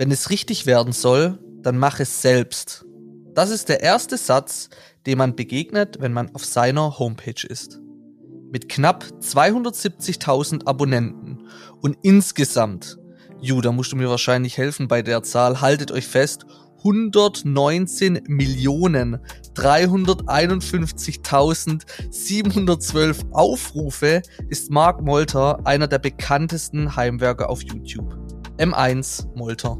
Wenn es richtig werden soll, dann mach es selbst. Das ist der erste Satz, dem man begegnet, wenn man auf seiner Homepage ist. Mit knapp 270.000 Abonnenten und insgesamt, ju, da musst du mir wahrscheinlich helfen bei der Zahl, haltet euch fest, 119 Millionen 351.712 Aufrufe ist Mark Molter einer der bekanntesten Heimwerker auf YouTube. M1 Molter.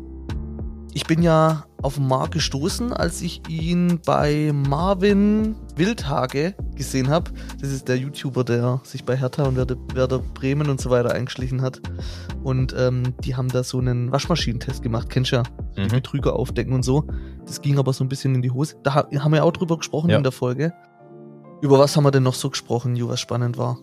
Ich bin ja auf Mark gestoßen, als ich ihn bei Marvin Wildhage gesehen habe. Das ist der YouTuber, der sich bei Hertha und Werder, Werder Bremen und so weiter eingeschlichen hat. Und ähm, die haben da so einen Waschmaschinentest gemacht, kennst du ja? Mhm. Die Betrüger aufdecken und so. Das ging aber so ein bisschen in die Hose. Da haben wir auch drüber gesprochen ja. in der Folge. Über was haben wir denn noch so gesprochen, Ju, was spannend war?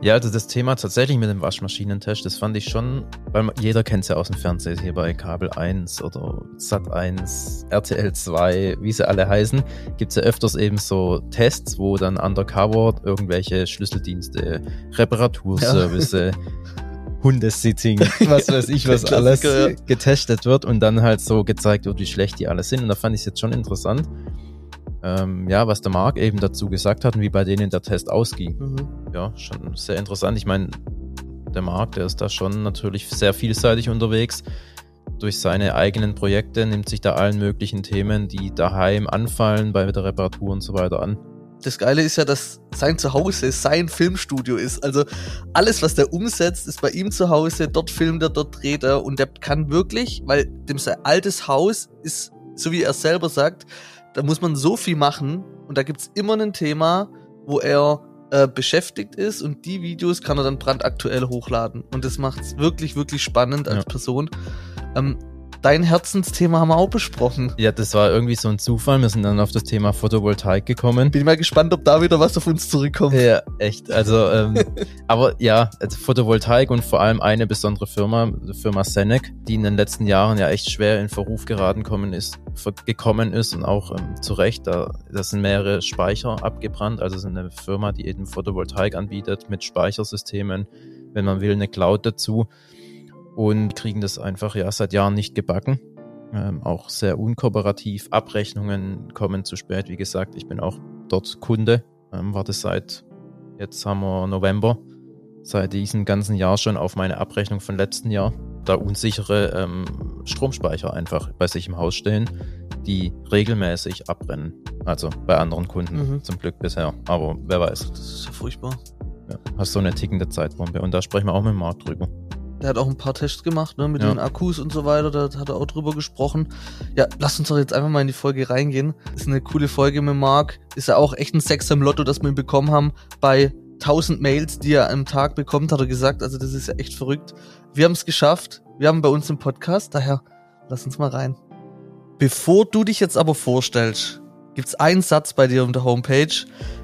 Ja, also das Thema tatsächlich mit dem Waschmaschinentest, das fand ich schon, weil jeder kennt es ja aus dem Fernsehen, hier bei Kabel 1 oder Sat 1, RTL 2, wie sie alle heißen, gibt es ja öfters eben so Tests, wo dann undercover irgendwelche Schlüsseldienste, Reparaturservice, ja. Hundesitting, was weiß ich, was alles getestet wird und dann halt so gezeigt wird, wie schlecht die alle sind. Und da fand ich es jetzt schon interessant ähm, ja, was der Marc eben dazu gesagt hat und wie bei denen der Test ausging. Mhm. Ja, schon sehr interessant. Ich meine, der Marc, der ist da schon natürlich sehr vielseitig unterwegs. Durch seine eigenen Projekte nimmt sich da allen möglichen Themen, die daheim anfallen, bei der Reparatur und so weiter an. Das Geile ist ja, dass sein Zuhause sein Filmstudio ist. Also alles, was der umsetzt, ist bei ihm zu Hause. Dort filmt er, dort dreht er und der kann wirklich, weil dem sein altes Haus ist, so wie er selber sagt, da muss man so viel machen und da gibt es immer ein Thema, wo er äh, beschäftigt ist und die Videos kann er dann brandaktuell hochladen. Und das macht es wirklich, wirklich spannend als ja. Person. Ähm, dein Herzensthema haben wir auch besprochen. Ja, das war irgendwie so ein Zufall. Wir sind dann auf das Thema Photovoltaik gekommen. Bin mal gespannt, ob da wieder was auf uns zurückkommt. Ja, echt. Also, ähm, aber ja, also Photovoltaik und vor allem eine besondere Firma, die Firma Senec, die in den letzten Jahren ja echt schwer in Verruf geraten kommen ist, gekommen ist und auch ähm, zu Recht. Da, da sind mehrere Speicher abgebrannt. Also es ist eine Firma, die eben Photovoltaik anbietet mit Speichersystemen, wenn man will, eine Cloud dazu und kriegen das einfach ja seit Jahren nicht gebacken. Ähm, auch sehr unkooperativ. Abrechnungen kommen zu spät. Wie gesagt, ich bin auch dort Kunde. Ähm, warte seit, jetzt haben wir November, seit diesem ganzen Jahr schon auf meine Abrechnung von letzten Jahr. Da unsichere ähm, Stromspeicher einfach bei sich im Haus stehen, die regelmäßig abbrennen. Also bei anderen Kunden mhm. zum Glück bisher. Aber wer weiß. Das ist ja furchtbar. Ja, hast so eine tickende Zeitbombe. Und da sprechen wir auch mit dem Markt drüber. Der hat auch ein paar Tests gemacht, ne, mit ja. den Akkus und so weiter. Da hat er auch drüber gesprochen. Ja, lass uns doch jetzt einfach mal in die Folge reingehen. Ist eine coole Folge mit Marc. Ist ja auch echt ein Sechser im Lotto, dass wir ihn bekommen haben. Bei 1000 Mails, die er am Tag bekommt, hat er gesagt. Also das ist ja echt verrückt. Wir haben es geschafft. Wir haben bei uns im Podcast. Daher, lass uns mal rein. Bevor du dich jetzt aber vorstellst, gibt's einen Satz bei dir auf der Homepage,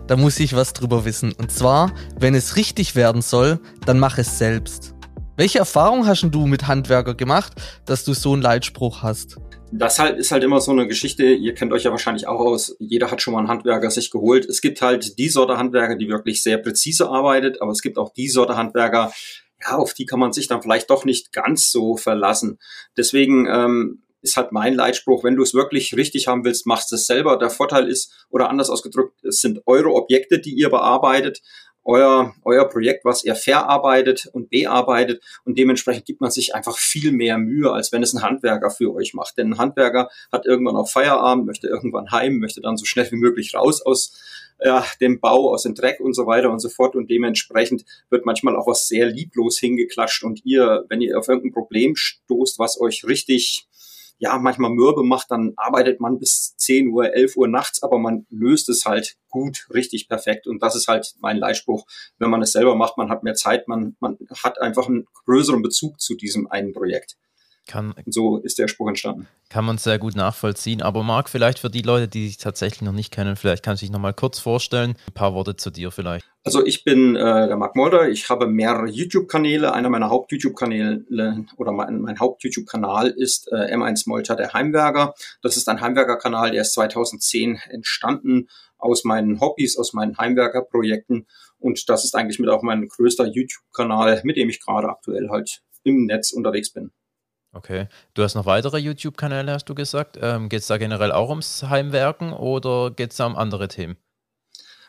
da muss ich was drüber wissen. Und zwar, wenn es richtig werden soll, dann mach es selbst. Welche Erfahrung hast du mit Handwerker gemacht, dass du so einen Leitspruch hast? Das halt ist halt immer so eine Geschichte, ihr kennt euch ja wahrscheinlich auch aus, jeder hat schon mal einen Handwerker sich geholt. Es gibt halt die Sorte Handwerker, die wirklich sehr präzise arbeitet, aber es gibt auch die Sorte Handwerker, ja, auf die kann man sich dann vielleicht doch nicht ganz so verlassen. Deswegen ähm, ist halt mein Leitspruch, wenn du es wirklich richtig haben willst, machst es selber. Der Vorteil ist, oder anders ausgedrückt, es sind eure Objekte, die ihr bearbeitet euer, euer Projekt, was ihr verarbeitet und bearbeitet. Und dementsprechend gibt man sich einfach viel mehr Mühe, als wenn es ein Handwerker für euch macht. Denn ein Handwerker hat irgendwann auch Feierabend, möchte irgendwann heim, möchte dann so schnell wie möglich raus aus ja, dem Bau, aus dem Dreck und so weiter und so fort. Und dementsprechend wird manchmal auch was sehr lieblos hingeklatscht. Und ihr, wenn ihr auf irgendein Problem stoßt, was euch richtig ja, manchmal mürbe macht, dann arbeitet man bis 10 Uhr, 11 Uhr nachts, aber man löst es halt gut, richtig perfekt. Und das ist halt mein Leitspruch. Wenn man es selber macht, man hat mehr Zeit, man, man hat einfach einen größeren Bezug zu diesem einen Projekt. Kann, so ist der Spruch entstanden. Kann man sehr gut nachvollziehen. Aber Marc, vielleicht für die Leute, die dich tatsächlich noch nicht kennen, vielleicht kannst du dich noch mal kurz vorstellen. Ein paar Worte zu dir vielleicht. Also ich bin äh, der Marc Molder. Ich habe mehrere YouTube-Kanäle. Einer meiner Haupt-YouTube-Kanäle oder mein, mein Haupt-YouTube-Kanal ist äh, M1 Molter, der Heimwerker. Das ist ein Heimwerker-Kanal, der ist 2010 entstanden aus meinen Hobbys, aus meinen Heimwerker-Projekten. Und das ist eigentlich mit auch mein größter YouTube-Kanal, mit dem ich gerade aktuell halt im Netz unterwegs bin. Okay. Du hast noch weitere YouTube-Kanäle, hast du gesagt. Ähm, geht es da generell auch ums Heimwerken oder geht es da um andere Themen?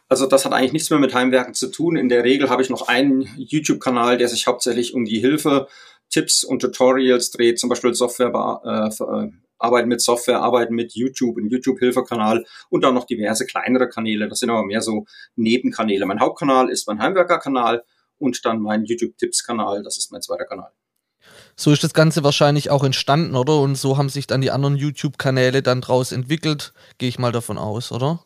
Also das hat eigentlich nichts mehr mit Heimwerken zu tun. In der Regel habe ich noch einen YouTube-Kanal, der sich hauptsächlich um die Hilfe, Tipps und Tutorials dreht, zum Beispiel Software, äh, äh, arbeiten mit Software, arbeiten mit YouTube, ein YouTube-Hilfekanal und dann noch diverse kleinere Kanäle. Das sind aber mehr so Nebenkanäle. Mein Hauptkanal ist mein Heimwerker-Kanal und dann mein YouTube-Tipps-Kanal. Das ist mein zweiter Kanal. So ist das Ganze wahrscheinlich auch entstanden, oder? Und so haben sich dann die anderen YouTube-Kanäle dann draus entwickelt, gehe ich mal davon aus, oder?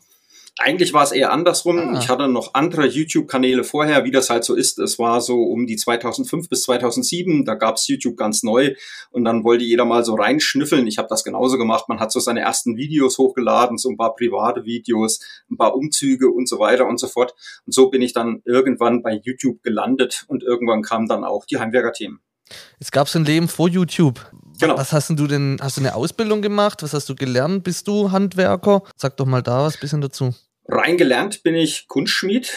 Eigentlich war es eher andersrum. Ah. Ich hatte noch andere YouTube-Kanäle vorher, wie das halt so ist. Es war so um die 2005 bis 2007, da gab's YouTube ganz neu und dann wollte jeder mal so reinschnüffeln. Ich habe das genauso gemacht. Man hat so seine ersten Videos hochgeladen, so ein paar private Videos, ein paar Umzüge und so weiter und so fort. Und so bin ich dann irgendwann bei YouTube gelandet und irgendwann kamen dann auch die Heimwerker-Themen. Es gab so ein Leben vor YouTube. Genau. Was hast du denn, hast du eine Ausbildung gemacht? Was hast du gelernt? Bist du Handwerker? Sag doch mal da was bisschen dazu. Reingelernt bin ich Kunstschmied,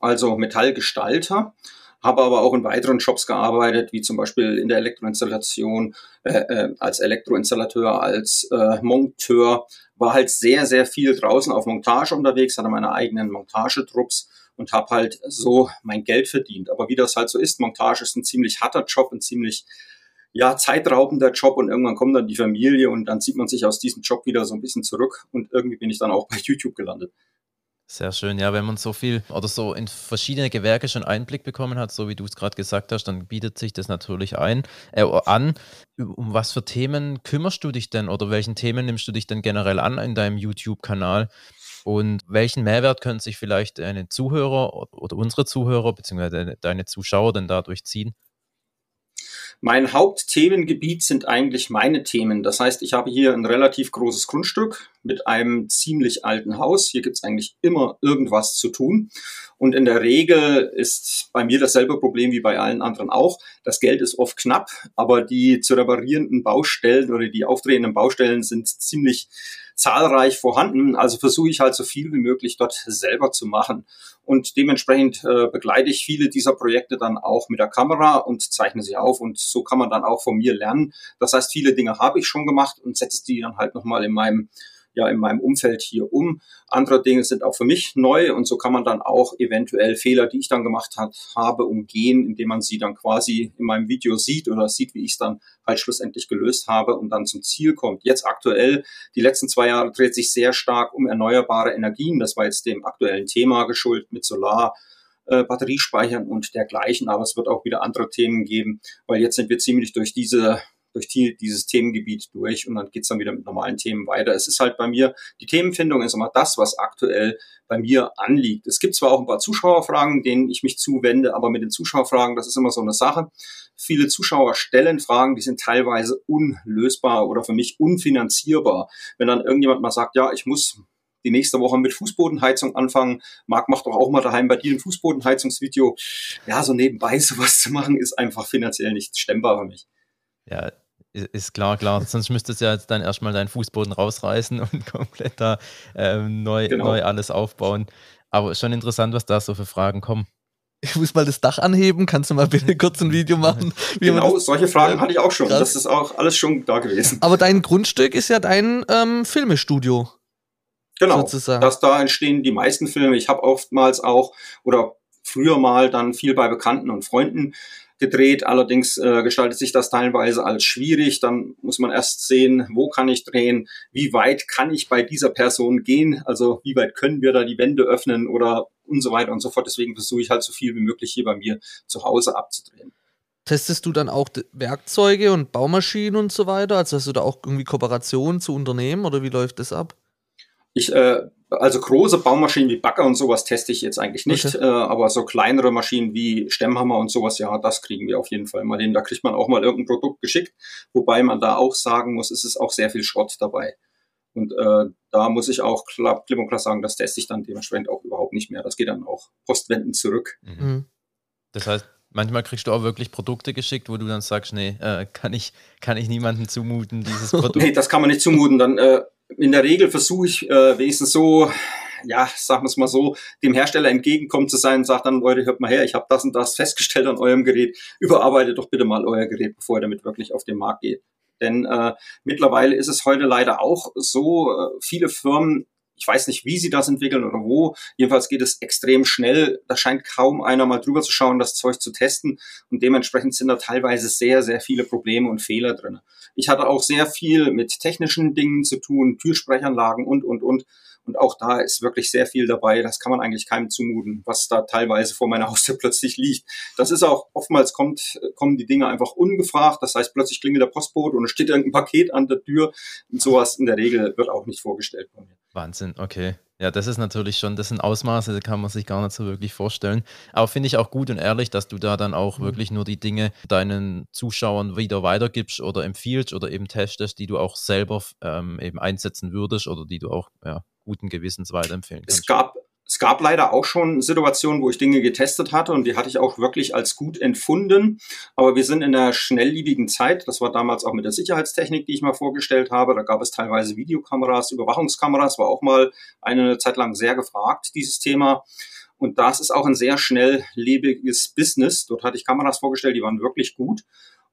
also Metallgestalter, habe aber auch in weiteren Jobs gearbeitet, wie zum Beispiel in der Elektroinstallation, äh, äh, als Elektroinstallateur, als äh, Monteur, war halt sehr, sehr viel draußen auf Montage unterwegs, hatte meine eigenen Montagetrupps und habe halt so mein Geld verdient. Aber wie das halt so ist, Montage ist ein ziemlich harter Job, ein ziemlich ja, zeitraubender Job und irgendwann kommt dann die Familie und dann zieht man sich aus diesem Job wieder so ein bisschen zurück und irgendwie bin ich dann auch bei YouTube gelandet. Sehr schön, ja, wenn man so viel oder so in verschiedene Gewerke schon Einblick bekommen hat, so wie du es gerade gesagt hast, dann bietet sich das natürlich ein, äh, an. Um was für Themen kümmerst du dich denn oder welchen Themen nimmst du dich denn generell an in deinem YouTube-Kanal? Und welchen Mehrwert können sich vielleicht deine Zuhörer oder unsere Zuhörer bzw. deine Zuschauer denn dadurch ziehen? Mein Hauptthemengebiet sind eigentlich meine Themen. Das heißt, ich habe hier ein relativ großes Grundstück mit einem ziemlich alten Haus. Hier gibt es eigentlich immer irgendwas zu tun. Und in der Regel ist bei mir dasselbe Problem wie bei allen anderen auch. Das Geld ist oft knapp, aber die zu reparierenden Baustellen oder die aufdrehenden Baustellen sind ziemlich zahlreich vorhanden. Also versuche ich halt so viel wie möglich dort selber zu machen. Und dementsprechend äh, begleite ich viele dieser Projekte dann auch mit der Kamera und zeichne sie auf. Und so kann man dann auch von mir lernen. Das heißt, viele Dinge habe ich schon gemacht und setze die dann halt nochmal in meinem ja in meinem Umfeld hier um. Andere Dinge sind auch für mich neu und so kann man dann auch eventuell Fehler, die ich dann gemacht hat, habe, umgehen, indem man sie dann quasi in meinem Video sieht oder sieht, wie ich es dann halt schlussendlich gelöst habe und dann zum Ziel kommt. Jetzt aktuell, die letzten zwei Jahre dreht sich sehr stark um erneuerbare Energien. Das war jetzt dem aktuellen Thema geschuldet mit Solar. Äh, Batteriespeichern und dergleichen, aber es wird auch wieder andere Themen geben, weil jetzt sind wir ziemlich durch diese durch die, dieses Themengebiet durch und dann geht's dann wieder mit normalen Themen weiter. Es ist halt bei mir, die Themenfindung ist immer das, was aktuell bei mir anliegt. Es gibt zwar auch ein paar Zuschauerfragen, denen ich mich zuwende, aber mit den Zuschauerfragen, das ist immer so eine Sache. Viele Zuschauer stellen Fragen, die sind teilweise unlösbar oder für mich unfinanzierbar. Wenn dann irgendjemand mal sagt, ja, ich muss die nächste Woche mit Fußbodenheizung anfangen. Marc macht doch auch mal daheim bei dir ein Fußbodenheizungsvideo. Ja, so nebenbei sowas zu machen, ist einfach finanziell nicht stemmbar für mich. Ja, ist klar, klar. Sonst müsstest du ja jetzt dann erstmal deinen Fußboden rausreißen und komplett da ähm, neu, genau. neu alles aufbauen. Aber schon interessant, was da so für Fragen kommen. Ich muss mal das Dach anheben. Kannst du mal bitte kurz ein Video machen? genau, solche Fragen hatte ich auch schon. Krass. Das ist auch alles schon da gewesen. Aber dein Grundstück ist ja dein ähm, Filmestudio. Genau. Sozusagen. Das da entstehen die meisten Filme. Ich habe oftmals auch oder früher mal dann viel bei Bekannten und Freunden gedreht. Allerdings äh, gestaltet sich das teilweise als schwierig. Dann muss man erst sehen, wo kann ich drehen, wie weit kann ich bei dieser Person gehen, also wie weit können wir da die Wände öffnen oder und so weiter und so fort. Deswegen versuche ich halt so viel wie möglich hier bei mir zu Hause abzudrehen. Testest du dann auch Werkzeuge und Baumaschinen und so weiter? Also hast du da auch irgendwie Kooperationen zu Unternehmen oder wie läuft das ab? Ich äh, also große Baumaschinen wie Bagger und sowas teste ich jetzt eigentlich nicht, okay. äh, aber so kleinere Maschinen wie Stemmhammer und sowas, ja, das kriegen wir auf jeden Fall mal hin. Da kriegt man auch mal irgendein Produkt geschickt, wobei man da auch sagen muss, es ist auch sehr viel Schrott dabei. Und äh, da muss ich auch klipp und klar sagen, das teste ich dann dementsprechend auch überhaupt nicht mehr. Das geht dann auch postwendend zurück. Mhm. mhm. Das heißt, manchmal kriegst du auch wirklich Produkte geschickt, wo du dann sagst, nee, äh, kann ich, kann ich niemandem zumuten, dieses Produkt. nee, das kann man nicht zumuten. Dann äh, in der Regel versuche ich äh, wenigstens so, ja, sagen wir es mal so, dem Hersteller entgegenkommen zu sein und sagt dann, Leute, hört mal her, ich habe das und das festgestellt an eurem Gerät, überarbeitet doch bitte mal euer Gerät, bevor ihr damit wirklich auf den Markt geht. Denn äh, mittlerweile ist es heute leider auch so, äh, viele Firmen ich weiß nicht, wie sie das entwickeln oder wo. Jedenfalls geht es extrem schnell. Da scheint kaum einer mal drüber zu schauen, das Zeug zu testen. Und dementsprechend sind da teilweise sehr, sehr viele Probleme und Fehler drin. Ich hatte auch sehr viel mit technischen Dingen zu tun, Türsprechanlagen und, und, und. Und auch da ist wirklich sehr viel dabei. Das kann man eigentlich keinem zumuten, was da teilweise vor meiner Haustür plötzlich liegt. Das ist auch, oftmals kommt, kommen die Dinge einfach ungefragt. Das heißt, plötzlich klingelt der Postbote und es steht irgendein Paket an der Tür. Und sowas in der Regel wird auch nicht vorgestellt von mir. Wahnsinn, okay. Ja, das ist natürlich schon, das sind Ausmaße, die kann man sich gar nicht so wirklich vorstellen. Aber finde ich auch gut und ehrlich, dass du da dann auch mhm. wirklich nur die Dinge deinen Zuschauern wieder weitergibst oder empfiehlst oder eben testest, die du auch selber ähm, eben einsetzen würdest oder die du auch ja, guten Gewissens weiterempfehlen kannst. Es gab gab leider auch schon Situationen, wo ich Dinge getestet hatte und die hatte ich auch wirklich als gut empfunden. Aber wir sind in einer schnelllebigen Zeit. Das war damals auch mit der Sicherheitstechnik, die ich mal vorgestellt habe. Da gab es teilweise Videokameras, Überwachungskameras, war auch mal eine Zeit lang sehr gefragt, dieses Thema. Und das ist auch ein sehr schnelllebiges Business. Dort hatte ich Kameras vorgestellt, die waren wirklich gut.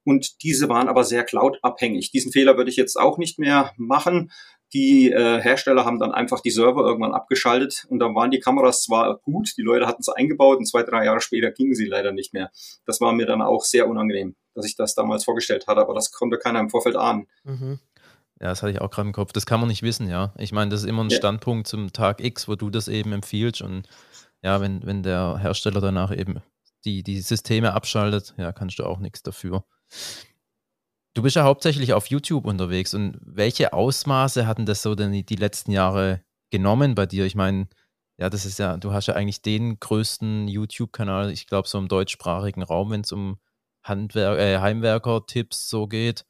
Und diese waren aber sehr cloud-abhängig. Diesen Fehler würde ich jetzt auch nicht mehr machen. Die äh, Hersteller haben dann einfach die Server irgendwann abgeschaltet und dann waren die Kameras zwar gut, die Leute hatten sie eingebaut und zwei, drei Jahre später gingen sie leider nicht mehr. Das war mir dann auch sehr unangenehm, dass ich das damals vorgestellt hatte, aber das konnte keiner im Vorfeld ahnen. Mhm. Ja, das hatte ich auch gerade im Kopf. Das kann man nicht wissen, ja. Ich meine, das ist immer ein ja. Standpunkt zum Tag X, wo du das eben empfiehlst und ja, wenn, wenn der Hersteller danach eben die, die Systeme abschaltet, ja, kannst du auch nichts dafür. Du bist ja hauptsächlich auf YouTube unterwegs und welche Ausmaße hatten das so denn die letzten Jahre genommen bei dir? Ich meine, ja, das ist ja, du hast ja eigentlich den größten YouTube-Kanal, ich glaube, so im deutschsprachigen Raum, wenn es um Handwer äh, Heimwerker-Tipps so geht.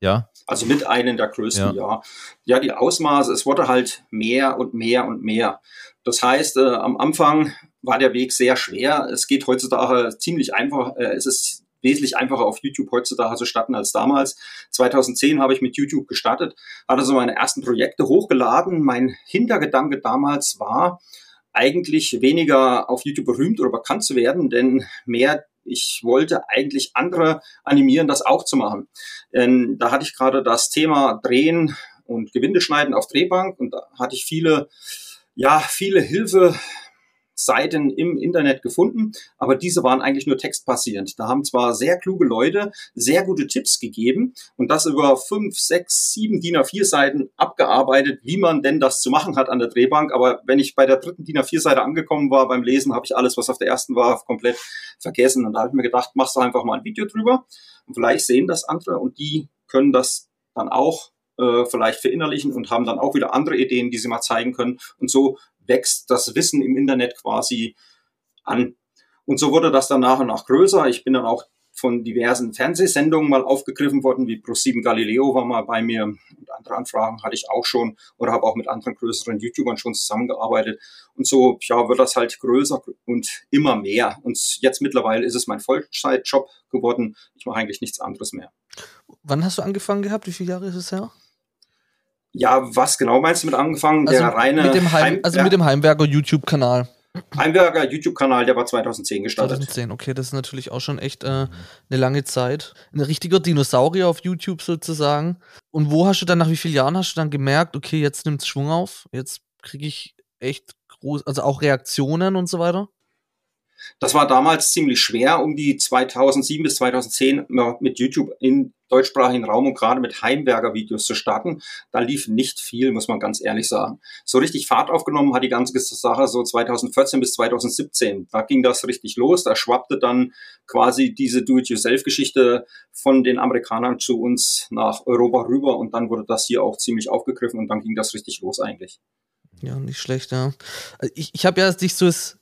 Ja. Also mit einem der größten, ja. ja. Ja, die Ausmaße, es wurde halt mehr und mehr und mehr. Das heißt, äh, am Anfang war der Weg sehr schwer. Es geht heutzutage ziemlich einfach. Äh, es ist wesentlich einfacher auf YouTube heutzutage zu starten als damals. 2010 habe ich mit YouTube gestartet, hatte so meine ersten Projekte hochgeladen. Mein Hintergedanke damals war, eigentlich weniger auf YouTube berühmt oder bekannt zu werden, denn mehr ich wollte eigentlich andere animieren, das auch zu machen. Denn da hatte ich gerade das Thema Drehen und Gewinde schneiden auf Drehbank und da hatte ich viele, ja, viele Hilfe, Seiten im Internet gefunden, aber diese waren eigentlich nur textbasierend. Da haben zwar sehr kluge Leute sehr gute Tipps gegeben und das über fünf, sechs, sieben DIN A4 Seiten abgearbeitet, wie man denn das zu machen hat an der Drehbank. Aber wenn ich bei der dritten DIN A4 Seite angekommen war beim Lesen, habe ich alles, was auf der ersten war, komplett vergessen. Und da habe ich mir gedacht, machst du einfach mal ein Video drüber und vielleicht sehen das andere und die können das dann auch äh, vielleicht verinnerlichen und haben dann auch wieder andere Ideen, die sie mal zeigen können. Und so wächst das Wissen im Internet quasi an. Und so wurde das dann nach und nach größer. Ich bin dann auch von diversen Fernsehsendungen mal aufgegriffen worden, wie Pro7 Galileo war mal bei mir und andere Anfragen hatte ich auch schon oder habe auch mit anderen größeren YouTubern schon zusammengearbeitet. Und so ja, wird das halt größer und immer mehr. Und jetzt mittlerweile ist es mein Vollzeitjob geworden. Ich mache eigentlich nichts anderes mehr. Wann hast du angefangen gehabt? Wie viele Jahre ist es her? Ja, was genau meinst du mit angefangen? Also der reine mit dem Heim, Heim also mit dem Heimwerker YouTube-Kanal. Heimwerker YouTube-Kanal, der war 2010 gestartet. 2010, okay, das ist natürlich auch schon echt äh, eine lange Zeit. Ein richtiger Dinosaurier auf YouTube sozusagen. Und wo hast du dann, nach wie vielen Jahren hast du dann gemerkt, okay, jetzt nimmt es Schwung auf, jetzt kriege ich echt groß, also auch Reaktionen und so weiter? Das war damals ziemlich schwer, um die 2007 bis 2010 mit YouTube in deutschsprachigen Raum und gerade mit Heimwerker-Videos zu starten. Da lief nicht viel, muss man ganz ehrlich sagen. So richtig Fahrt aufgenommen hat die ganze Sache so 2014 bis 2017. Da ging das richtig los. Da schwappte dann quasi diese Do-it-yourself-Geschichte von den Amerikanern zu uns nach Europa rüber und dann wurde das hier auch ziemlich aufgegriffen und dann ging das richtig los eigentlich. Ja, nicht schlecht, ja. Ich, ich habe ja dich so das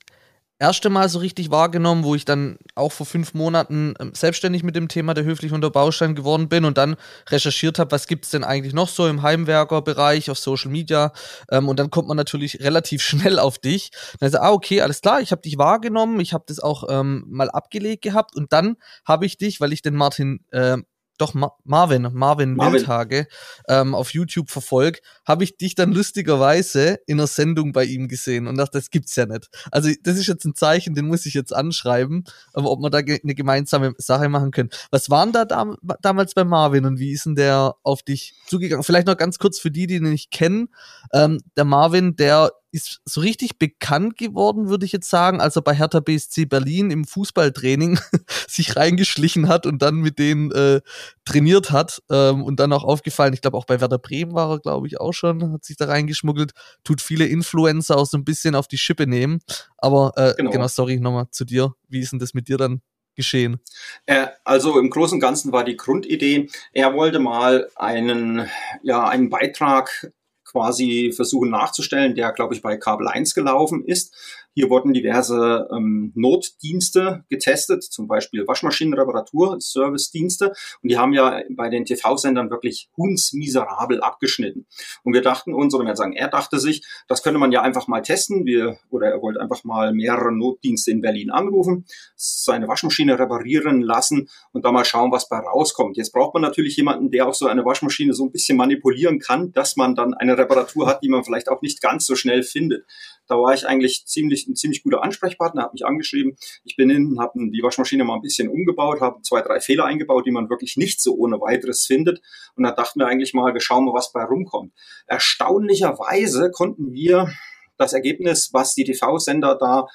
erste Mal so richtig wahrgenommen, wo ich dann auch vor fünf Monaten ähm, selbstständig mit dem Thema der höflichen Unterbaustein geworden bin und dann recherchiert habe, was gibt es denn eigentlich noch so im Heimwerkerbereich auf Social Media. Ähm, und dann kommt man natürlich relativ schnell auf dich. Dann also, ah, okay, alles klar, ich habe dich wahrgenommen, ich habe das auch ähm, mal abgelegt gehabt und dann habe ich dich, weil ich den Martin äh, doch Ma Marvin, Marvin, Marvin. Wildhage ähm, auf YouTube verfolgt, habe ich dich dann lustigerweise in einer Sendung bei ihm gesehen und dachte, das gibt's ja nicht. Also das ist jetzt ein Zeichen, den muss ich jetzt anschreiben, aber ob wir da ge eine gemeinsame Sache machen können. Was waren da dam damals bei Marvin und wie ist denn der auf dich zugegangen? Vielleicht noch ganz kurz für die, die ihn nicht kennen. Ähm, der Marvin, der ist so richtig bekannt geworden, würde ich jetzt sagen, als er bei Hertha BSC Berlin im Fußballtraining sich reingeschlichen hat und dann mit denen äh, trainiert hat ähm, und dann auch aufgefallen, ich glaube auch bei Werder Bremen war er, glaube ich, auch schon, hat sich da reingeschmuggelt, tut viele Influencer auch so ein bisschen auf die Schippe nehmen. Aber äh, genau. genau, sorry, nochmal zu dir. Wie ist denn das mit dir dann geschehen? Äh, also im Großen und Ganzen war die Grundidee, er wollte mal einen, ja, einen Beitrag quasi versuchen nachzustellen, der, glaube ich, bei Kabel 1 gelaufen ist. Hier wurden diverse ähm, Notdienste getestet, zum Beispiel Waschmaschinenreparatur, Servicedienste. Und die haben ja bei den TV-Sendern wirklich hundsmiserabel abgeschnitten. Und wir dachten uns, oder wir sagen, er dachte sich, das könnte man ja einfach mal testen. Wir, oder er wollte einfach mal mehrere Notdienste in Berlin anrufen, seine Waschmaschine reparieren lassen und da mal schauen, was bei rauskommt. Jetzt braucht man natürlich jemanden, der auch so eine Waschmaschine so ein bisschen manipulieren kann, dass man dann eine Reparatur hat, die man vielleicht auch nicht ganz so schnell findet. Da war ich eigentlich ziemlich, ein ziemlich guter Ansprechpartner, habe mich angeschrieben. Ich bin hin, habe die Waschmaschine mal ein bisschen umgebaut, habe zwei, drei Fehler eingebaut, die man wirklich nicht so ohne weiteres findet. Und da dachten wir eigentlich mal, wir schauen mal, was bei rumkommt. Erstaunlicherweise konnten wir das Ergebnis, was die TV-Sender da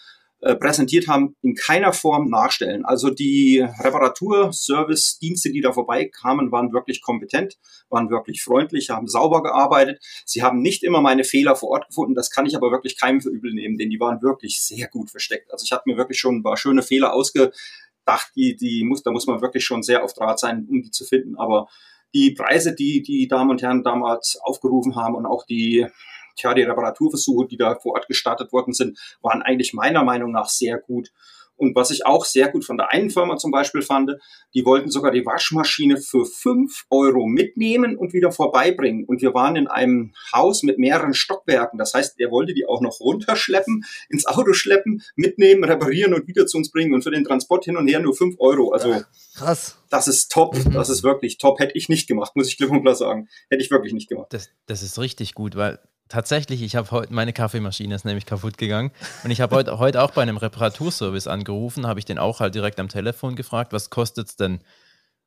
äh, präsentiert haben, in keiner Form nachstellen. Also die Reparatur, Service, Dienste, die da vorbeikamen, waren wirklich kompetent, waren wirklich freundlich, haben sauber gearbeitet. Sie haben nicht immer meine Fehler vor Ort gefunden. Das kann ich aber wirklich keinem für übel nehmen, denn die waren wirklich sehr gut versteckt. Also ich habe mir wirklich schon ein paar schöne Fehler ausgedacht, die, die muss, da muss man wirklich schon sehr auf Draht sein, um die zu finden. Aber die Preise, die die Damen und Herren damals aufgerufen haben und auch die tja, die Reparaturversuche, die da vor Ort gestartet worden sind, waren eigentlich meiner Meinung nach sehr gut. Und was ich auch sehr gut von der einen Firma zum Beispiel fand, die wollten sogar die Waschmaschine für fünf Euro mitnehmen und wieder vorbeibringen. Und wir waren in einem Haus mit mehreren Stockwerken. Das heißt, er wollte die auch noch runterschleppen, ins Auto schleppen, mitnehmen, reparieren und wieder zu uns bringen. Und für den Transport hin und her nur fünf Euro. Also krass. Das ist top. Mhm. Das ist wirklich top. Hätte ich nicht gemacht, muss ich klipp und klar sagen. Hätte ich wirklich nicht gemacht. Das, das ist richtig gut, weil tatsächlich, ich habe heute, meine Kaffeemaschine ist nämlich kaputt gegangen und ich habe heute, heute auch bei einem Reparaturservice angerufen, habe ich den auch halt direkt am Telefon gefragt, was kostet es denn?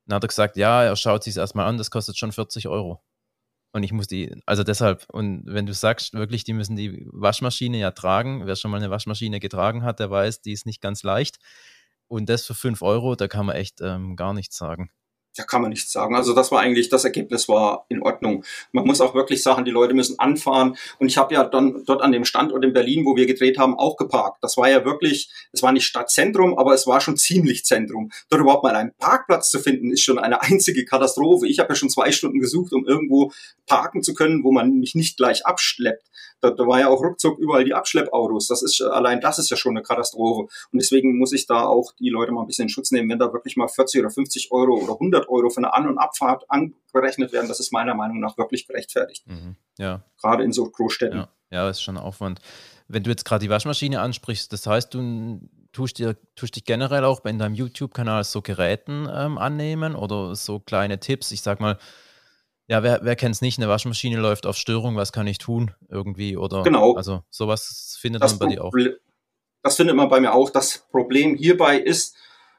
Dann hat er gesagt, ja, er schaut sich erstmal an, das kostet schon 40 Euro. Und ich muss die, also deshalb, und wenn du sagst, wirklich, die müssen die Waschmaschine ja tragen, wer schon mal eine Waschmaschine getragen hat, der weiß, die ist nicht ganz leicht. Und das für 5 Euro, da kann man echt ähm, gar nichts sagen da kann man nichts sagen. Also das war eigentlich, das Ergebnis war in Ordnung. Man muss auch wirklich sagen, die Leute müssen anfahren. Und ich habe ja dann dort an dem Standort in Berlin, wo wir gedreht haben, auch geparkt. Das war ja wirklich, es war nicht Stadtzentrum, aber es war schon ziemlich Zentrum. Dort überhaupt mal einen Parkplatz zu finden, ist schon eine einzige Katastrophe. Ich habe ja schon zwei Stunden gesucht, um irgendwo parken zu können, wo man mich nicht gleich abschleppt. Da, da war ja auch ruckzuck überall die Abschleppautos. Das ist allein das ist ja schon eine Katastrophe. Und deswegen muss ich da auch die Leute mal ein bisschen in Schutz nehmen, wenn da wirklich mal 40 oder 50 Euro oder 100 Euro für eine An- und Abfahrt angerechnet werden. Das ist meiner Meinung nach wirklich gerechtfertigt. Mhm, ja. Gerade in so Großstädten. Ja, ja, ist schon Aufwand. Wenn du jetzt gerade die Waschmaschine ansprichst, das heißt, du tust, dir, tust dich generell auch in deinem YouTube-Kanal so Geräten ähm, annehmen oder so kleine Tipps? Ich sag mal, ja, wer, wer kennt es nicht? Eine Waschmaschine läuft auf Störung, was kann ich tun? Irgendwie oder. Genau. Also sowas findet das man bei dir auch. Das findet man bei mir auch. Das Problem hierbei ist,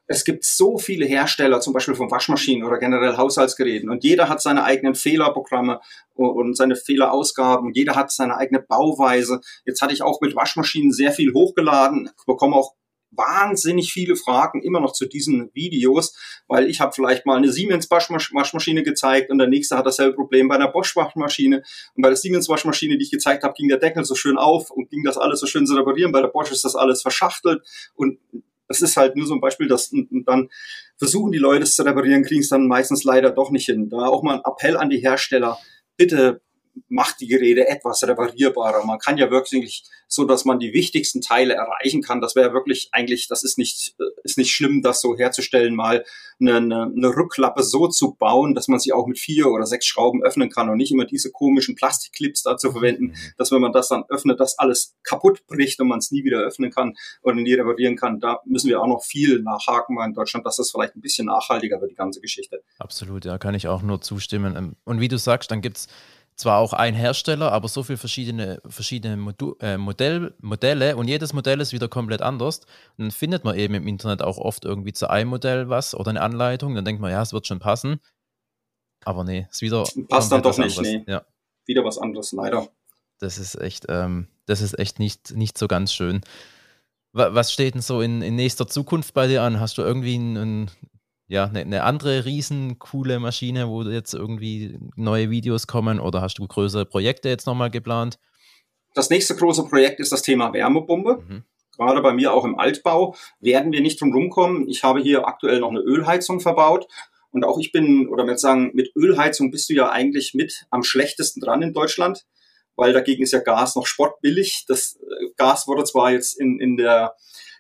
es gibt so viele Hersteller, zum Beispiel von Waschmaschinen oder generell Haushaltsgeräten, und jeder hat seine eigenen Fehlerprogramme und seine Fehlerausgaben. Jeder hat seine eigene Bauweise. Jetzt hatte ich auch mit Waschmaschinen sehr viel hochgeladen, bekomme auch wahnsinnig viele Fragen immer noch zu diesen Videos, weil ich habe vielleicht mal eine Siemens Waschmaschine gezeigt und der nächste hat dasselbe Problem bei einer Bosch Waschmaschine und bei der Siemens Waschmaschine, die ich gezeigt habe, ging der Deckel so schön auf und ging das alles so schön zu reparieren. Bei der Bosch ist das alles verschachtelt und das ist halt nur so ein Beispiel, dass dann versuchen die Leute es zu reparieren, kriegen es dann meistens leider doch nicht hin. Da auch mal ein Appell an die Hersteller, bitte macht die Geräte etwas reparierbarer. Man kann ja wirklich so, dass man die wichtigsten Teile erreichen kann. Das wäre wirklich eigentlich, das ist nicht, ist nicht schlimm, das so herzustellen, mal eine, eine, eine Rückklappe so zu bauen, dass man sie auch mit vier oder sechs Schrauben öffnen kann und nicht immer diese komischen Plastikclips da zu verwenden, mhm. dass wenn man das dann öffnet, das alles kaputt bricht und man es nie wieder öffnen kann oder nie reparieren kann. Da müssen wir auch noch viel nachhaken mal in Deutschland, dass das vielleicht ein bisschen nachhaltiger wird, die ganze Geschichte. Absolut, ja, kann ich auch nur zustimmen. Ähm, und wie du sagst, dann gibt es zwar auch ein Hersteller, aber so viele verschiedene, verschiedene Modu äh, Modell, Modelle und jedes Modell ist wieder komplett anders. Und dann findet man eben im Internet auch oft irgendwie zu einem Modell was oder eine Anleitung. Dann denkt man, ja, es wird schon passen. Aber nee, es ist wieder. Passt dann doch nicht, nee. Ja. Wieder was anderes, leider. Das ist echt, ähm, das ist echt nicht, nicht so ganz schön. Was steht denn so in, in nächster Zukunft bei dir an? Hast du irgendwie ein, ja, eine, eine andere riesen coole Maschine, wo jetzt irgendwie neue Videos kommen oder hast du größere Projekte jetzt nochmal geplant? Das nächste große Projekt ist das Thema Wärmepumpe. Mhm. Gerade bei mir auch im Altbau werden wir nicht drum rumkommen. Ich habe hier aktuell noch eine Ölheizung verbaut. Und auch ich bin, oder man sagen, mit Ölheizung bist du ja eigentlich mit am schlechtesten dran in Deutschland, weil dagegen ist ja Gas noch sportbillig. Das äh, Gas wurde zwar jetzt in, in der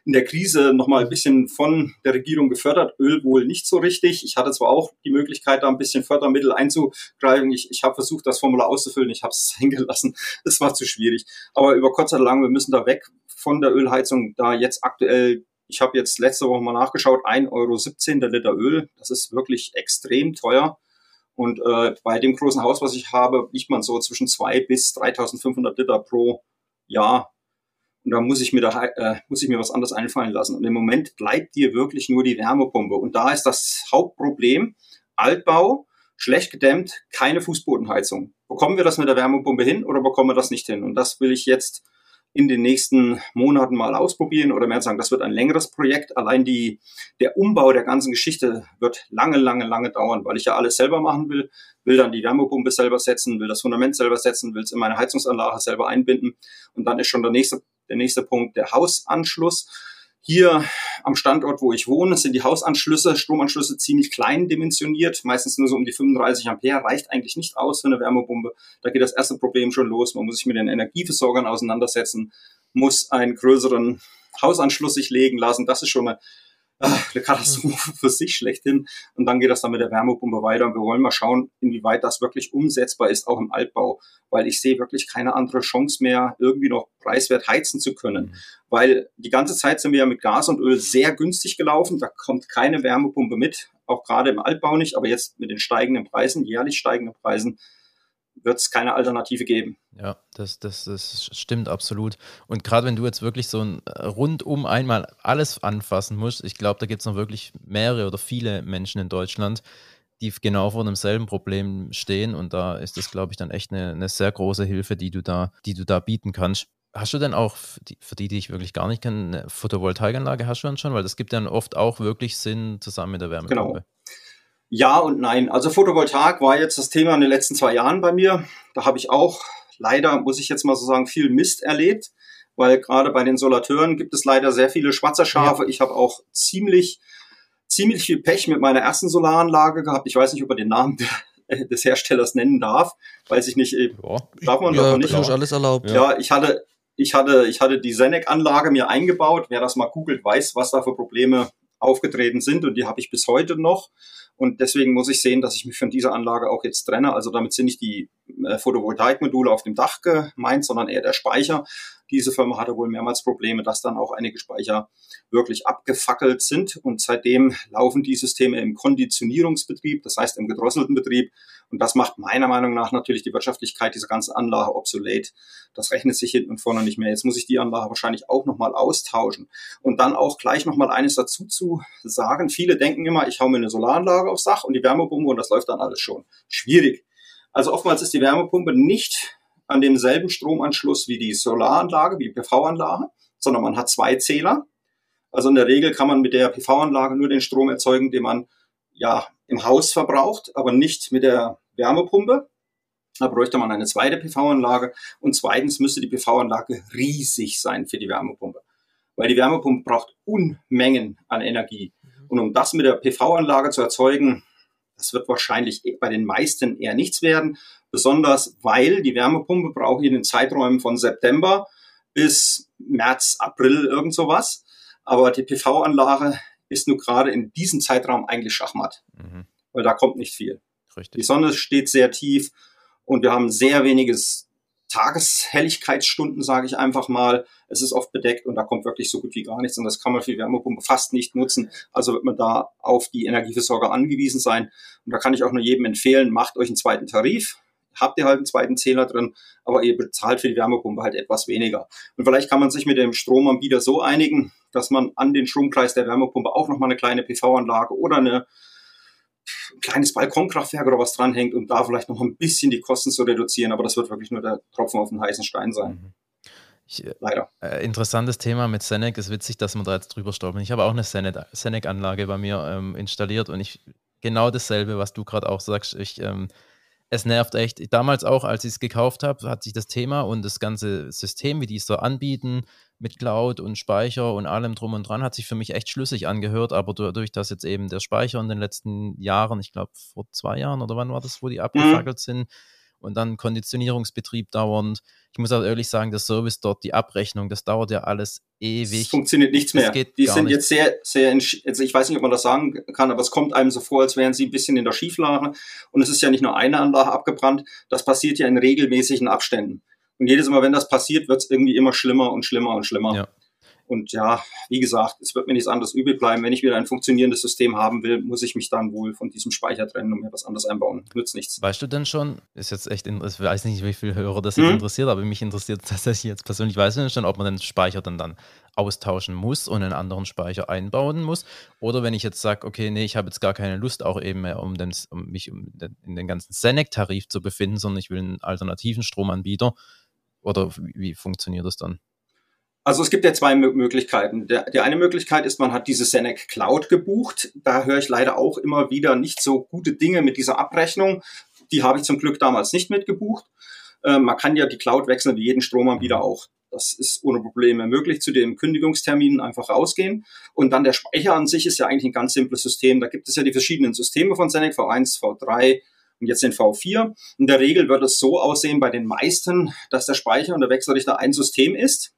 in der Krise nochmal ein bisschen von der Regierung gefördert, Öl wohl nicht so richtig. Ich hatte zwar auch die Möglichkeit, da ein bisschen Fördermittel einzugreifen. Ich, ich habe versucht, das Formular auszufüllen, ich habe es hingelassen. Es war zu schwierig. Aber über kurz oder lang, wir müssen da weg von der Ölheizung, da jetzt aktuell ich habe jetzt letzte Woche mal nachgeschaut, 1,17 Euro der Liter Öl. Das ist wirklich extrem teuer. Und äh, bei dem großen Haus, was ich habe, liegt man so zwischen 2 bis 3.500 Liter pro Jahr und da muss ich mir da, äh, muss ich mir was anderes einfallen lassen. Und im Moment bleibt dir wirklich nur die Wärmepumpe. Und da ist das Hauptproblem Altbau, schlecht gedämmt, keine Fußbodenheizung. Bekommen wir das mit der Wärmepumpe hin oder bekommen wir das nicht hin? Und das will ich jetzt in den nächsten Monaten mal ausprobieren oder mehr sagen, das wird ein längeres Projekt. Allein die, der Umbau der ganzen Geschichte wird lange, lange, lange dauern, weil ich ja alles selber machen will, will dann die Wärmepumpe selber setzen, will das Fundament selber setzen, will es in meine Heizungsanlage selber einbinden und dann ist schon der nächste der nächste Punkt, der Hausanschluss. Hier am Standort, wo ich wohne, sind die Hausanschlüsse, Stromanschlüsse ziemlich klein dimensioniert, meistens nur so um die 35 Ampere, reicht eigentlich nicht aus für eine Wärmepumpe. Da geht das erste Problem schon los. Man muss sich mit den Energieversorgern auseinandersetzen, muss einen größeren Hausanschluss sich legen lassen. Das ist schon eine eine Katastrophe für sich schlechthin. Und dann geht das dann mit der Wärmepumpe weiter. Und wir wollen mal schauen, inwieweit das wirklich umsetzbar ist, auch im Altbau. Weil ich sehe wirklich keine andere Chance mehr, irgendwie noch preiswert heizen zu können. Mhm. Weil die ganze Zeit sind wir ja mit Gas und Öl sehr günstig gelaufen. Da kommt keine Wärmepumpe mit, auch gerade im Altbau nicht. Aber jetzt mit den steigenden Preisen, jährlich steigenden Preisen, wird es keine Alternative geben. Ja, das, das, das stimmt absolut. Und gerade wenn du jetzt wirklich so ein äh, rundum einmal alles anfassen musst, ich glaube, da gibt es noch wirklich mehrere oder viele Menschen in Deutschland, die genau vor demselben Problem stehen. Und da ist das, glaube ich, dann echt eine, eine sehr große Hilfe, die du da, die du da bieten kannst. Hast du denn auch, für die, die ich wirklich gar nicht kenne, eine Photovoltaikanlage hast du dann schon? Weil das gibt dann oft auch wirklich Sinn zusammen mit der Wärmepumpe. Genau. Ja und nein. Also Photovoltaik war jetzt das Thema in den letzten zwei Jahren bei mir. Da habe ich auch leider, muss ich jetzt mal so sagen, viel Mist erlebt, weil gerade bei den Solateuren gibt es leider sehr viele schwarze Schafe. Ja. Ich habe auch ziemlich, ziemlich viel Pech mit meiner ersten Solaranlage gehabt. Ich weiß nicht, ob er den Namen des Herstellers nennen darf, weiß ich nicht. Äh, ja. Darf man ja, nicht? Ist alles erlaubt. Ja, ich hatte, ich hatte, ich hatte die Senec-Anlage mir eingebaut. Wer das mal googelt, weiß, was da für Probleme aufgetreten sind und die habe ich bis heute noch. Und deswegen muss ich sehen, dass ich mich von dieser Anlage auch jetzt trenne. Also damit sind nicht die äh, Photovoltaikmodule auf dem Dach gemeint, sondern eher der Speicher. Diese Firma hatte wohl mehrmals Probleme, dass dann auch einige Speicher wirklich abgefackelt sind. Und seitdem laufen die Systeme im Konditionierungsbetrieb, das heißt im gedrosselten Betrieb. Und das macht meiner Meinung nach natürlich die Wirtschaftlichkeit dieser ganzen Anlage obsolet. Das rechnet sich hinten und vorne nicht mehr. Jetzt muss ich die Anlage wahrscheinlich auch nochmal austauschen. Und dann auch gleich nochmal eines dazu zu sagen. Viele denken immer, ich hau mir eine Solaranlage aufs Dach und die Wärmepumpe und das läuft dann alles schon. Schwierig. Also oftmals ist die Wärmepumpe nicht an demselben Stromanschluss wie die Solaranlage, wie die PV-Anlage, sondern man hat zwei Zähler. Also in der Regel kann man mit der PV-Anlage nur den Strom erzeugen, den man ja im Haus verbraucht, aber nicht mit der Wärmepumpe. Da bräuchte man eine zweite PV-Anlage und zweitens müsste die PV-Anlage riesig sein für die Wärmepumpe, weil die Wärmepumpe braucht Unmengen an Energie. Mhm. Und um das mit der PV-Anlage zu erzeugen, das wird wahrscheinlich bei den meisten eher nichts werden. Besonders weil die Wärmepumpe braucht in den Zeiträumen von September bis März, April irgend sowas. Aber die PV-Anlage ist nur gerade in diesem Zeitraum eigentlich Schachmatt, mhm. weil da kommt nicht viel. Richtig. Die Sonne steht sehr tief und wir haben sehr weniges Tageshelligkeitsstunden, sage ich einfach mal. Es ist oft bedeckt und da kommt wirklich so gut wie gar nichts und das kann man für die Wärmepumpe fast nicht nutzen. Also wird man da auf die Energieversorger angewiesen sein. Und da kann ich auch nur jedem empfehlen, macht euch einen zweiten Tarif. Habt ihr halt einen zweiten Zähler drin, aber ihr bezahlt für die Wärmepumpe halt etwas weniger. Und vielleicht kann man sich mit dem Stromanbieter so einigen, dass man an den Stromkreis der Wärmepumpe auch nochmal eine kleine PV-Anlage oder eine ein kleines Balkonkraftwerk oder was dranhängt, um da vielleicht noch ein bisschen die Kosten zu reduzieren. Aber das wird wirklich nur der Tropfen auf den heißen Stein sein. Mhm. Ich, äh, Leider. Äh, interessantes Thema mit Senec. Ist witzig, dass wir da jetzt drüber stolpern. Ich habe auch eine Senec-Anlage bei mir ähm, installiert und ich genau dasselbe, was du gerade auch sagst. Ich, ähm, es nervt echt. Damals auch, als ich es gekauft habe, hat sich das Thema und das ganze System, wie die es so anbieten, mit Cloud und Speicher und allem drum und dran, hat sich für mich echt schlüssig angehört. Aber dadurch, dass jetzt eben der Speicher in den letzten Jahren, ich glaube vor zwei Jahren oder wann war das, wo die abgefackelt mhm. sind, und dann Konditionierungsbetrieb dauernd. Ich muss auch ehrlich sagen, der Service dort, die Abrechnung, das dauert ja alles ewig. Es funktioniert nichts mehr. die sind nicht. jetzt sehr, sehr, also ich weiß nicht, ob man das sagen kann, aber es kommt einem so vor, als wären sie ein bisschen in der Schieflage. Und es ist ja nicht nur eine Anlage abgebrannt, das passiert ja in regelmäßigen Abständen. Und jedes Mal, wenn das passiert, wird es irgendwie immer schlimmer und schlimmer und schlimmer. Ja. Und ja, wie gesagt, es wird mir nichts anderes übel bleiben. Wenn ich wieder ein funktionierendes System haben will, muss ich mich dann wohl von diesem Speicher trennen und mir was anderes einbauen. Nützt nichts. Weißt du denn schon, ist jetzt echt, ich weiß nicht, wie viele Hörer das jetzt hm? interessiert, aber mich interessiert tatsächlich jetzt persönlich, weißt du denn schon, ob man den Speicher dann dann austauschen muss und einen anderen Speicher einbauen muss? Oder wenn ich jetzt sage, okay, nee, ich habe jetzt gar keine Lust auch eben mehr, um, den, um mich um den, in den ganzen Senec-Tarif zu befinden, sondern ich will einen alternativen Stromanbieter, oder wie funktioniert das dann? Also es gibt ja zwei Möglichkeiten. Der, die eine Möglichkeit ist, man hat diese Senec Cloud gebucht. Da höre ich leider auch immer wieder nicht so gute Dinge mit dieser Abrechnung. Die habe ich zum Glück damals nicht mitgebucht. Ähm, man kann ja die Cloud wechseln wie jeden Stromanbieter mhm. auch. Das ist ohne Probleme möglich. Zu den Kündigungsterminen einfach rausgehen. Und dann der Speicher an sich ist ja eigentlich ein ganz simples System. Da gibt es ja die verschiedenen Systeme von Senec, V1, V3, und jetzt den V4. In der Regel wird es so aussehen bei den meisten, dass der Speicher und der Wechselrichter ein System ist.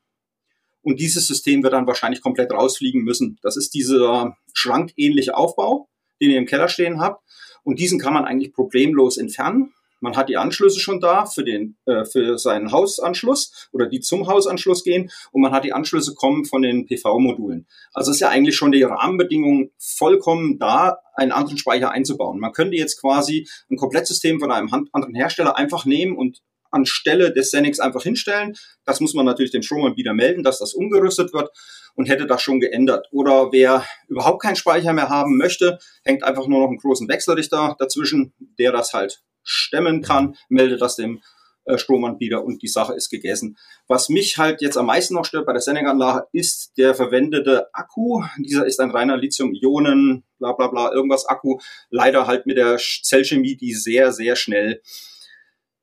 Und dieses System wird dann wahrscheinlich komplett rausfliegen müssen. Das ist dieser schrankähnliche Aufbau, den ihr im Keller stehen habt. Und diesen kann man eigentlich problemlos entfernen. Man hat die Anschlüsse schon da für den äh, für seinen Hausanschluss oder die zum Hausanschluss gehen und man hat die Anschlüsse kommen von den PV-Modulen. Also ist ja eigentlich schon die Rahmenbedingung vollkommen da, einen anderen Speicher einzubauen. Man könnte jetzt quasi ein Komplettsystem von einem anderen Hersteller einfach nehmen und anstelle des Xenix einfach hinstellen. Das muss man natürlich dem Stromanbieter melden, dass das umgerüstet wird und hätte das schon geändert. Oder wer überhaupt keinen Speicher mehr haben möchte, hängt einfach nur noch einen großen Wechselrichter dazwischen, der das halt stemmen kann, meldet das dem äh, Stromanbieter und die Sache ist gegessen. Was mich halt jetzt am meisten noch stört bei der Sending-Anlage ist der verwendete Akku. Dieser ist ein reiner Lithium-Ionen, bla bla bla, irgendwas Akku. Leider halt mit der Zellchemie, die sehr, sehr schnell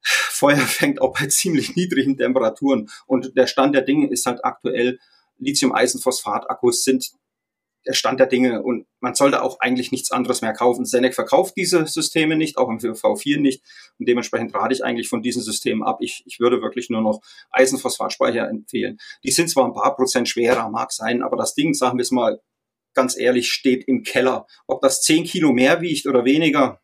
Feuer fängt, auch bei ziemlich niedrigen Temperaturen. Und der Stand der Dinge ist halt aktuell, Lithium-Eisenphosphat-Akkus sind der Stand der Dinge und man sollte auch eigentlich nichts anderes mehr kaufen. Senec verkauft diese Systeme nicht, auch im V4 nicht und dementsprechend rate ich eigentlich von diesen Systemen ab. Ich, ich würde wirklich nur noch Eisenphosphatspeicher empfehlen. Die sind zwar ein paar Prozent schwerer, mag sein, aber das Ding, sagen wir es mal ganz ehrlich, steht im Keller. Ob das 10 Kilo mehr wiegt oder weniger,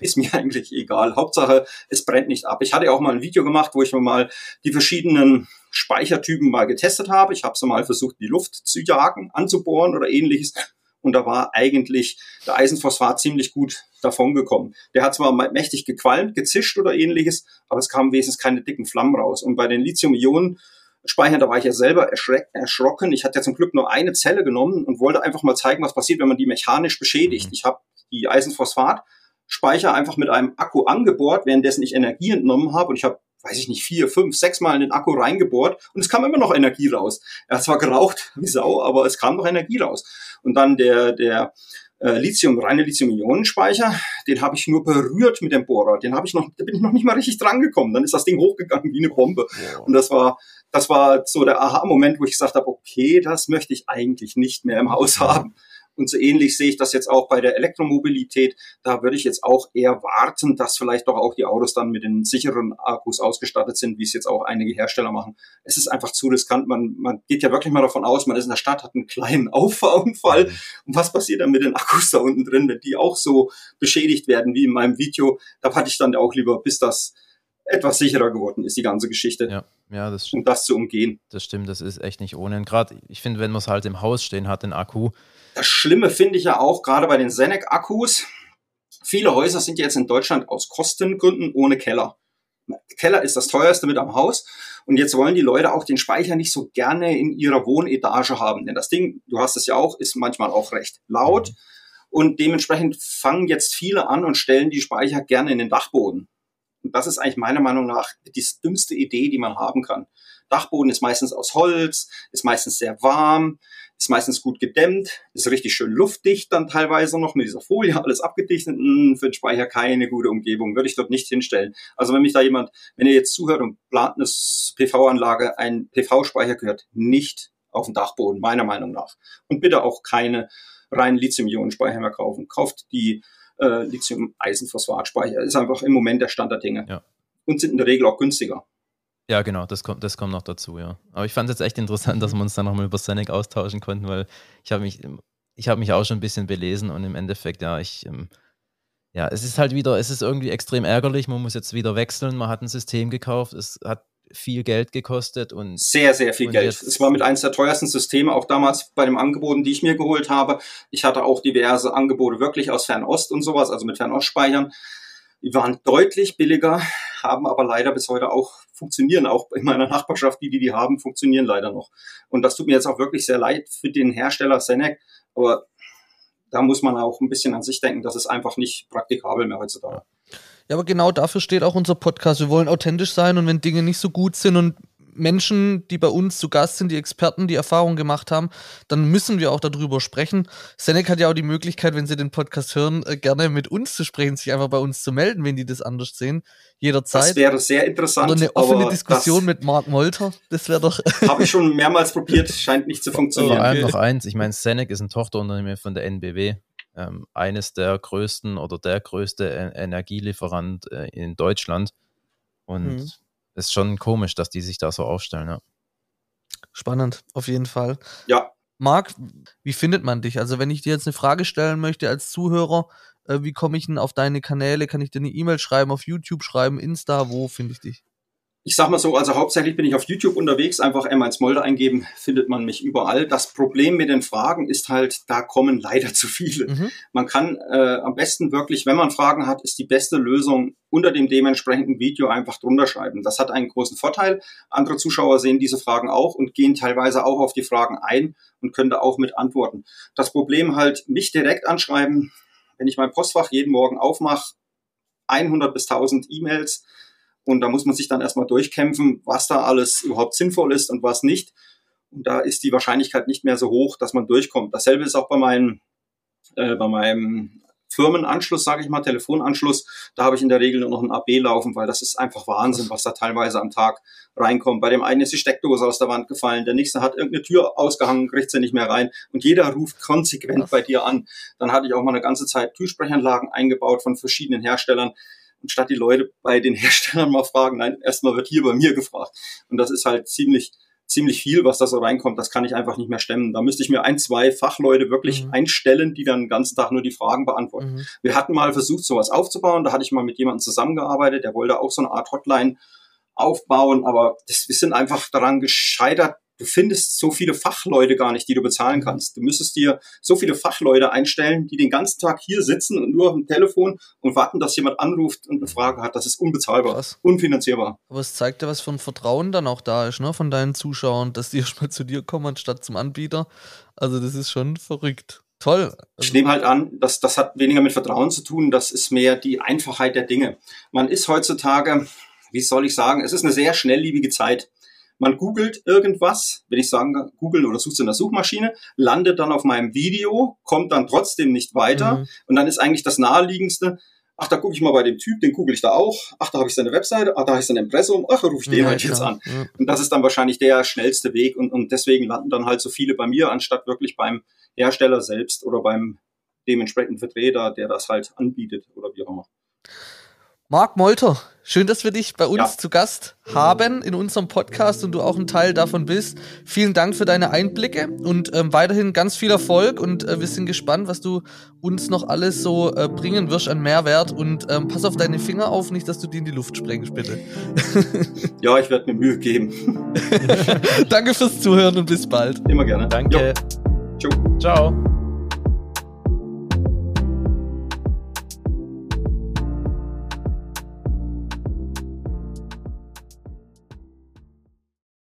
ist mir eigentlich egal. Hauptsache, es brennt nicht ab. Ich hatte auch mal ein Video gemacht, wo ich mir mal die verschiedenen Speichertypen mal getestet habe. Ich habe so mal versucht, die Luft zu jagen, anzubohren oder ähnliches. Und da war eigentlich der Eisenphosphat ziemlich gut davongekommen. Der hat zwar mächtig gequalmt, gezischt oder ähnliches, aber es kamen wesentlich keine dicken Flammen raus. Und bei den Lithium-Ionen Speichern, da war ich ja selber erschrocken. Ich hatte ja zum Glück nur eine Zelle genommen und wollte einfach mal zeigen, was passiert, wenn man die mechanisch beschädigt. Mhm. Ich habe die Eisenphosphat Speicher einfach mit einem Akku angebohrt, währenddessen ich Energie entnommen habe und ich habe weiß ich nicht, vier, fünf, sechs Mal in den Akku reingebohrt und es kam immer noch Energie raus. Er hat zwar geraucht wie Sau, aber es kam noch Energie raus. Und dann der, der äh, Lithium, reine Lithium-Ionen-Speicher, den habe ich nur berührt mit dem Bohrer. Den habe ich noch, da bin ich noch nicht mal richtig dran gekommen. Dann ist das Ding hochgegangen wie eine Bombe. Ja. Und das war, das war so der Aha-Moment, wo ich gesagt habe, okay, das möchte ich eigentlich nicht mehr im Haus haben. Und so ähnlich sehe ich das jetzt auch bei der Elektromobilität. Da würde ich jetzt auch eher warten, dass vielleicht doch auch die Autos dann mit den sicheren Akkus ausgestattet sind, wie es jetzt auch einige Hersteller machen. Es ist einfach zu riskant. Man, man geht ja wirklich mal davon aus, man ist in der Stadt, hat einen kleinen Auffahrunfall. Mhm. Und was passiert dann mit den Akkus da unten drin, wenn die auch so beschädigt werden wie in meinem Video? Da hatte ich dann auch lieber, bis das etwas sicherer geworden ist, die ganze Geschichte. Ja, ja, das Um das zu umgehen. Das stimmt, das ist echt nicht ohne. Gerade, ich finde, wenn man es halt im Haus stehen hat, den Akku. Das Schlimme finde ich ja auch, gerade bei den Senec-Akkus, viele Häuser sind jetzt in Deutschland aus Kostengründen ohne Keller. Keller ist das teuerste mit am Haus. Und jetzt wollen die Leute auch den Speicher nicht so gerne in ihrer Wohnetage haben. Denn das Ding, du hast es ja auch, ist manchmal auch recht laut. Mhm. Und dementsprechend fangen jetzt viele an und stellen die Speicher gerne in den Dachboden. Und das ist eigentlich meiner Meinung nach die dümmste Idee, die man haben kann. Dachboden ist meistens aus Holz, ist meistens sehr warm, ist meistens gut gedämmt, ist richtig schön luftdicht dann teilweise noch mit dieser Folie, alles abgedichtet. Hm, für den Speicher keine gute Umgebung, würde ich dort nicht hinstellen. Also wenn mich da jemand, wenn ihr jetzt zuhört und plant eine PV-Anlage, ein PV-Speicher gehört nicht auf den Dachboden, meiner Meinung nach. Und bitte auch keine reinen Lithium-Ionen-Speicher mehr kaufen. Kauft die äh, Lithium-Eisenphosphat-Speicher. Ist einfach im Moment der Stand der Dinge. Ja. Und sind in der Regel auch günstiger. Ja, genau, das kommt, das kommt noch dazu, ja. Aber ich fand es jetzt echt interessant, dass wir uns dann nochmal über Senec austauschen konnten, weil ich habe mich, ich habe mich auch schon ein bisschen belesen und im Endeffekt, ja, ich, ähm, ja, es ist halt wieder, es ist irgendwie extrem ärgerlich, man muss jetzt wieder wechseln, man hat ein System gekauft, es hat viel Geld gekostet und sehr, sehr viel Geld. Es war mit eines der teuersten Systeme, auch damals bei den Angeboten, die ich mir geholt habe. Ich hatte auch diverse Angebote wirklich aus Fernost und sowas, also mit Fernostspeichern. Die waren deutlich billiger, haben aber leider bis heute auch funktionieren, auch in meiner Nachbarschaft, die, die die haben, funktionieren leider noch. Und das tut mir jetzt auch wirklich sehr leid für den Hersteller Senec, aber da muss man auch ein bisschen an sich denken, das ist einfach nicht praktikabel mehr heutzutage. Ja, aber genau dafür steht auch unser Podcast. Wir wollen authentisch sein und wenn Dinge nicht so gut sind und Menschen, die bei uns zu Gast sind, die Experten, die Erfahrung gemacht haben, dann müssen wir auch darüber sprechen. Senec hat ja auch die Möglichkeit, wenn Sie den Podcast hören, äh, gerne mit uns zu sprechen, sich einfach bei uns zu melden, wenn die das anders sehen. Jederzeit. Das wäre sehr interessant. Oder eine offene Diskussion mit Mark Molter. Das wäre doch. Habe ich schon mehrmals probiert, scheint nicht zu funktionieren. Vor allem noch eins. Ich meine, Senec ist ein Tochterunternehmen von der NBW. Ähm, eines der größten oder der größte Energielieferant äh, in Deutschland. Und mhm ist schon komisch, dass die sich da so aufstellen, ja. Spannend, auf jeden Fall. Ja. Marc, wie findet man dich? Also, wenn ich dir jetzt eine Frage stellen möchte als Zuhörer, äh, wie komme ich denn auf deine Kanäle? Kann ich dir eine E-Mail schreiben, auf YouTube schreiben, Insta? Wo finde ich dich? Ich sag mal so, also hauptsächlich bin ich auf YouTube unterwegs, einfach M1 Molde eingeben, findet man mich überall. Das Problem mit den Fragen ist halt, da kommen leider zu viele. Mhm. Man kann äh, am besten wirklich, wenn man Fragen hat, ist die beste Lösung unter dem dementsprechenden Video einfach drunter schreiben. Das hat einen großen Vorteil. Andere Zuschauer sehen diese Fragen auch und gehen teilweise auch auf die Fragen ein und können da auch mit antworten. Das Problem halt, mich direkt anschreiben, wenn ich mein Postfach jeden Morgen aufmache, 100 bis 1000 E-Mails, und da muss man sich dann erstmal durchkämpfen, was da alles überhaupt sinnvoll ist und was nicht. Und da ist die Wahrscheinlichkeit nicht mehr so hoch, dass man durchkommt. Dasselbe ist auch bei meinem, äh, bei meinem Firmenanschluss, sage ich mal, Telefonanschluss. Da habe ich in der Regel nur noch ein AB laufen, weil das ist einfach Wahnsinn, was da teilweise am Tag reinkommt. Bei dem einen ist die Steckdose aus der Wand gefallen, der nächste hat irgendeine Tür ausgehangen, kriegt sie nicht mehr rein und jeder ruft konsequent bei dir an. Dann hatte ich auch mal eine ganze Zeit Türsprechanlagen eingebaut von verschiedenen Herstellern und statt die Leute bei den Herstellern mal fragen, nein, erstmal wird hier bei mir gefragt. Und das ist halt ziemlich, ziemlich viel, was da so reinkommt. Das kann ich einfach nicht mehr stemmen. Da müsste ich mir ein, zwei Fachleute wirklich mhm. einstellen, die dann den ganzen Tag nur die Fragen beantworten. Mhm. Wir hatten mal versucht, sowas aufzubauen. Da hatte ich mal mit jemandem zusammengearbeitet, der wollte auch so eine Art Hotline aufbauen, aber das, wir sind einfach daran gescheitert, du findest so viele Fachleute gar nicht, die du bezahlen kannst. Du müsstest dir so viele Fachleute einstellen, die den ganzen Tag hier sitzen und nur auf dem Telefon und warten, dass jemand anruft und eine Frage hat. Das ist unbezahlbar, Krass. unfinanzierbar. Aber es zeigt ja, was für ein Vertrauen dann auch da ist, ne, von deinen Zuschauern, dass die erstmal zu dir kommen, anstatt zum Anbieter. Also das ist schon verrückt. Toll. Also ich nehme halt an, dass das hat weniger mit Vertrauen zu tun, das ist mehr die Einfachheit der Dinge. Man ist heutzutage, wie soll ich sagen, es ist eine sehr schnellliebige Zeit. Man googelt irgendwas, wenn ich sagen, googeln oder sucht in der Suchmaschine, landet dann auf meinem Video, kommt dann trotzdem nicht weiter mhm. und dann ist eigentlich das naheliegendste, ach, da gucke ich mal bei dem Typ, den google ich da auch, ach, da habe ich seine Webseite, ach, da habe ich sein Impressum, ach, da rufe ich den ja, halt jetzt an. Ja. Und das ist dann wahrscheinlich der schnellste Weg und, und deswegen landen dann halt so viele bei mir, anstatt wirklich beim Hersteller selbst oder beim dementsprechenden Vertreter, der das halt anbietet oder wie auch immer. Marc Molter, schön, dass wir dich bei uns ja. zu Gast haben in unserem Podcast und du auch ein Teil davon bist. Vielen Dank für deine Einblicke und ähm, weiterhin ganz viel Erfolg und äh, wir sind gespannt, was du uns noch alles so äh, bringen wirst an Mehrwert und ähm, pass auf deine Finger auf, nicht, dass du die in die Luft sprengst, bitte. ja, ich werde mir Mühe geben. Danke fürs Zuhören und bis bald. Immer gerne. Danke. Jo. Ciao. Ciao.